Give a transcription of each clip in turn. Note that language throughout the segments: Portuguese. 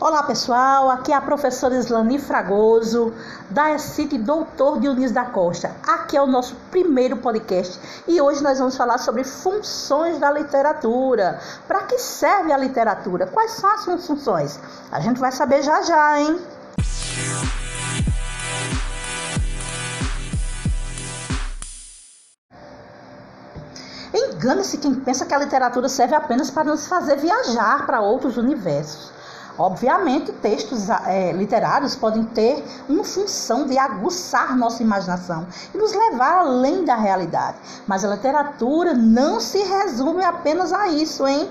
Olá pessoal, aqui é a professora Islani Fragoso, da ECIT Doutor Dionísio da Costa. Aqui é o nosso primeiro podcast e hoje nós vamos falar sobre funções da literatura. Para que serve a literatura? Quais são as funções? A gente vai saber já já, hein? Engane-se quem pensa que a literatura serve apenas para nos fazer viajar para outros universos. Obviamente, textos é, literários podem ter uma função de aguçar nossa imaginação e nos levar além da realidade. Mas a literatura não se resume apenas a isso, hein?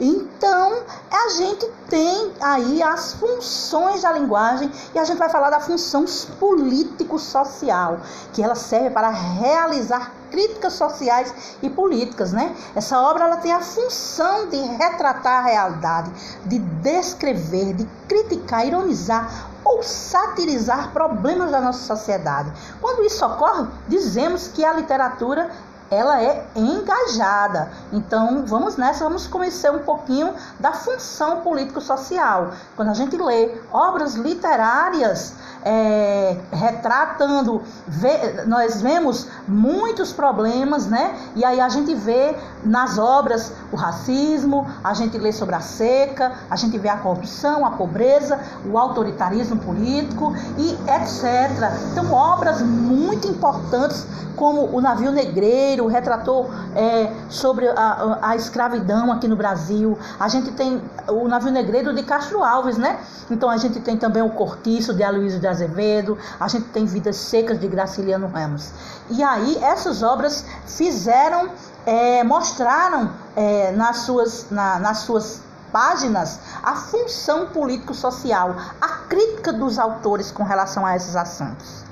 Então, a gente tem aí as funções da linguagem e a gente vai falar da função político-social, que ela serve para realizar críticas sociais e políticas, né? Essa obra ela tem a função de retratar a realidade, de descrever, de criticar, ironizar ou satirizar problemas da nossa sociedade. Quando isso ocorre, dizemos que a literatura ela é engajada. Então, vamos nessa, vamos conhecer um pouquinho da função político-social. Quando a gente lê obras literárias é, retratando, vê, nós vemos muitos problemas, né? E aí a gente vê nas obras o racismo, a gente lê sobre a seca, a gente vê a corrupção, a pobreza, o autoritarismo político e etc. Então, obras muito importantes como o navio negreiro retratou é, sobre a, a, escravidão aqui no Brasil. A gente tem o navio negreiro de Castro Alves, né? Então a gente tem também o Cortiço de Aloysio de Azevedo, a gente tem Vidas Secas de Graciliano Ramos. E aí essas obras fizeram, é, mostraram é, nas, suas, na, nas suas páginas a função político-social, a crítica dos autores com relação a esses assuntos.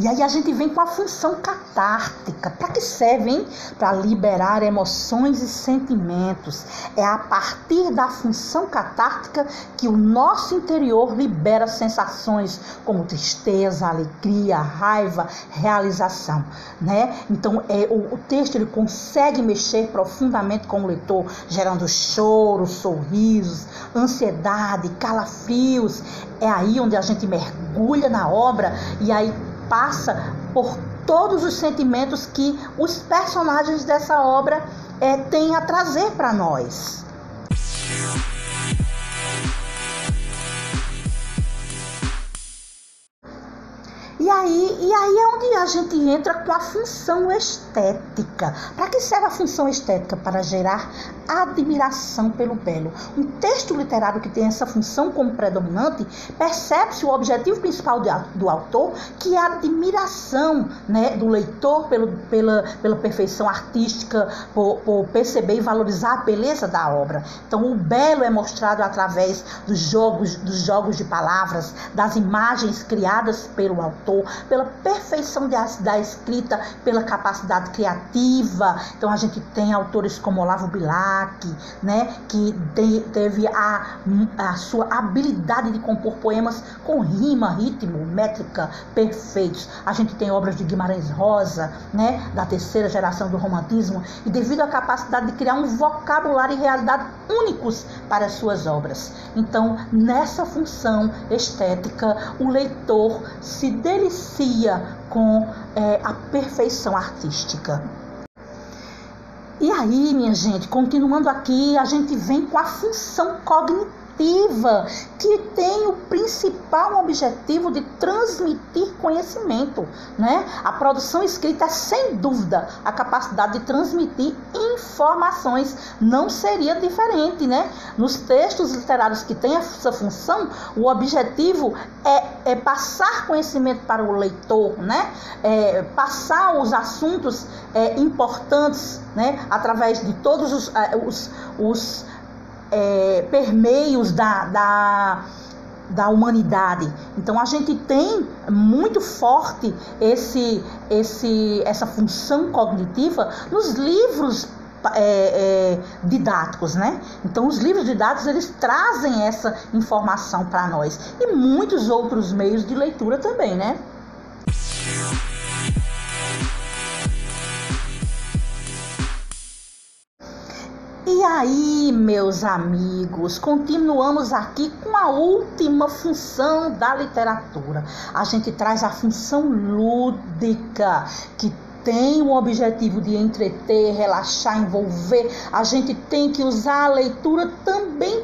E aí a gente vem com a função catártica. Para que serve, hein? Para liberar emoções e sentimentos. É a partir da função catártica que o nosso interior libera sensações como tristeza, alegria, raiva, realização, né? Então, é o, o texto ele consegue mexer profundamente com o leitor, gerando choro, sorrisos, ansiedade, calafrios. É aí onde a gente mergulha na obra e aí passa por todos os sentimentos que os personagens dessa obra é, têm a trazer para nós. E aí, e aí é onde a gente entra com a função estética. Para que serve a função estética? Para gerar admiração pelo belo. Um texto literário que tem essa função como predominante, percebe-se o objetivo principal de, do autor, que é a admiração né, do leitor pelo, pela, pela perfeição artística, por, por perceber e valorizar a beleza da obra. Então, o belo é mostrado através dos jogos, dos jogos de palavras, das imagens criadas pelo autor pela perfeição da, da escrita, pela capacidade criativa. Então a gente tem autores como Olavo Né, que de, teve a, a sua habilidade de compor poemas com rima, ritmo, métrica perfeitos. A gente tem obras de Guimarães Rosa, né, da terceira geração do romantismo, e devido à capacidade de criar um vocabulário e realidade únicos para as suas obras. Então, nessa função estética, o leitor se delicia com é, a perfeição artística. E aí, minha gente, continuando aqui, a gente vem com a função cognitiva que tem o principal objetivo de transmitir conhecimento, né? A produção escrita é sem dúvida a capacidade de transmitir informações, não seria diferente, né? Nos textos literários que têm essa função, o objetivo é, é passar conhecimento para o leitor, né? É, passar os assuntos é, importantes, né? Através de todos os, é, os, os é, permeios da, da, da humanidade. Então a gente tem muito forte esse, esse, essa função cognitiva nos livros é, é, didáticos, né? Então os livros didáticos eles trazem essa informação para nós e muitos outros meios de leitura também, né? E aí, meus amigos, continuamos aqui com a última função da literatura. A gente traz a função lúdica, que tem o objetivo de entreter, relaxar, envolver. A gente tem que usar a leitura também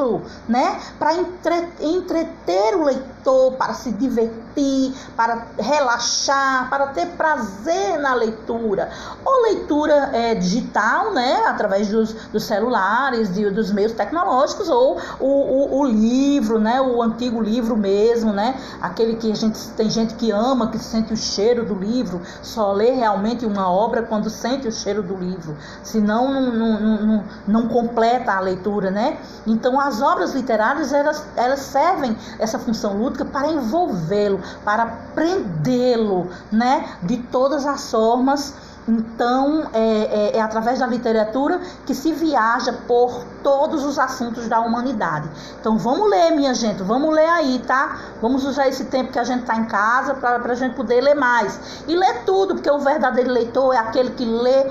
isso, né? Para entre, entreter o leitor, para se divertir, para relaxar, para ter prazer na leitura. Ou leitura é, digital, né? Através dos, dos celulares, de, dos meios tecnológicos, ou o, o, o, livro, né? O antigo livro mesmo, né? Aquele que a gente tem gente que ama, que sente o cheiro do livro só lê realmente uma obra quando sente o cheiro do livro, senão não, não, não, não completa a leitura, né? Então as obras literárias elas, elas servem essa função lúdica para envolvê-lo, para prendê-lo, né? De todas as formas então, é, é, é, através da literatura que se viaja por todos os assuntos da humanidade. Então, vamos ler, minha gente, vamos ler aí, tá? Vamos usar esse tempo que a gente está em casa para a gente poder ler mais. E ler tudo, porque o verdadeiro leitor é aquele que lê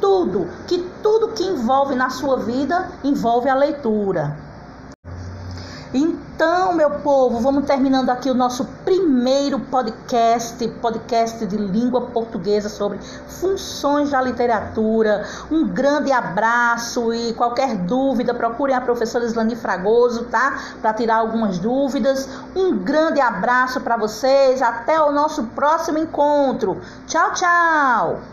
tudo, que tudo que envolve na sua vida envolve a leitura. Então, meu povo, vamos terminando aqui o nosso primeiro podcast, podcast de língua portuguesa sobre funções da literatura. Um grande abraço e qualquer dúvida, procurem a professora Islani Fragoso, tá? Para tirar algumas dúvidas. Um grande abraço para vocês. Até o nosso próximo encontro. Tchau, tchau.